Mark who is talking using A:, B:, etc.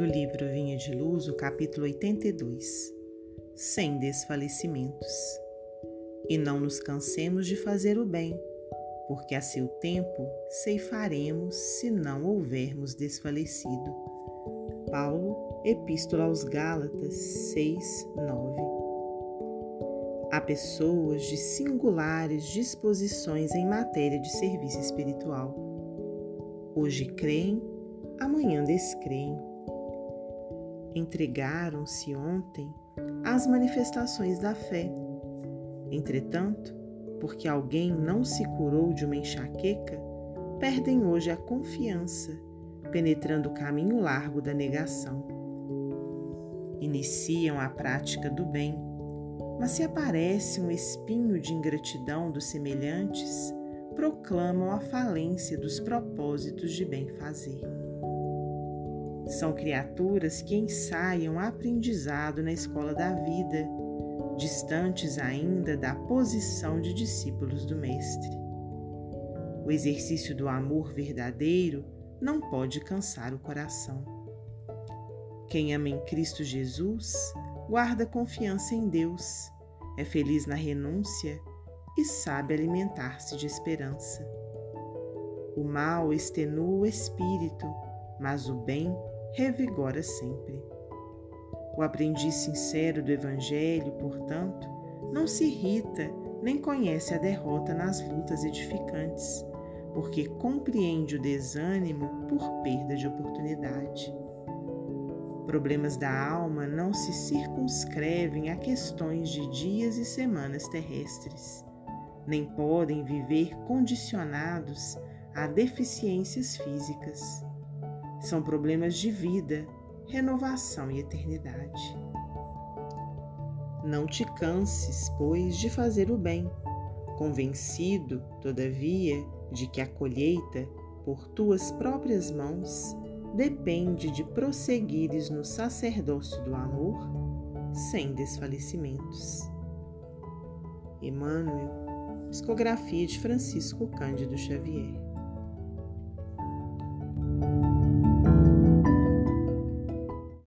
A: do livro Vinha de Luz, o capítulo 82. Sem desfalecimentos. E não nos cansemos de fazer o bem, porque a seu tempo ceifaremos se não houvermos desfalecido. Paulo, Epístola aos Gálatas 6, 9. Há pessoas de singulares disposições em matéria de serviço espiritual. Hoje creem, amanhã descreem. Entregaram-se ontem às manifestações da fé. Entretanto, porque alguém não se curou de uma enxaqueca, perdem hoje a confiança, penetrando o caminho largo da negação. Iniciam a prática do bem mas se aparece um espinho de ingratidão dos semelhantes, proclamam a falência dos propósitos de bem fazer. São criaturas que ensaiam aprendizado na escola da vida, distantes ainda da posição de discípulos do Mestre. O exercício do amor verdadeiro não pode cansar o coração. Quem ama em Cristo Jesus guarda confiança em Deus, é feliz na renúncia e sabe alimentar-se de esperança. O mal extenua o espírito, mas o bem revigora sempre. O aprendiz sincero do Evangelho, portanto, não se irrita nem conhece a derrota nas lutas edificantes, porque compreende o desânimo por perda de oportunidade. Problemas da alma não se circunscrevem a questões de dias e semanas terrestres, nem podem viver condicionados a deficiências físicas. São problemas de vida, renovação e eternidade. Não te canses, pois, de fazer o bem, convencido, todavia, de que a colheita, por tuas próprias mãos, depende de prosseguires no sacerdócio do amor sem desfalecimentos. Emmanuel, psicografia de Francisco Cândido Xavier.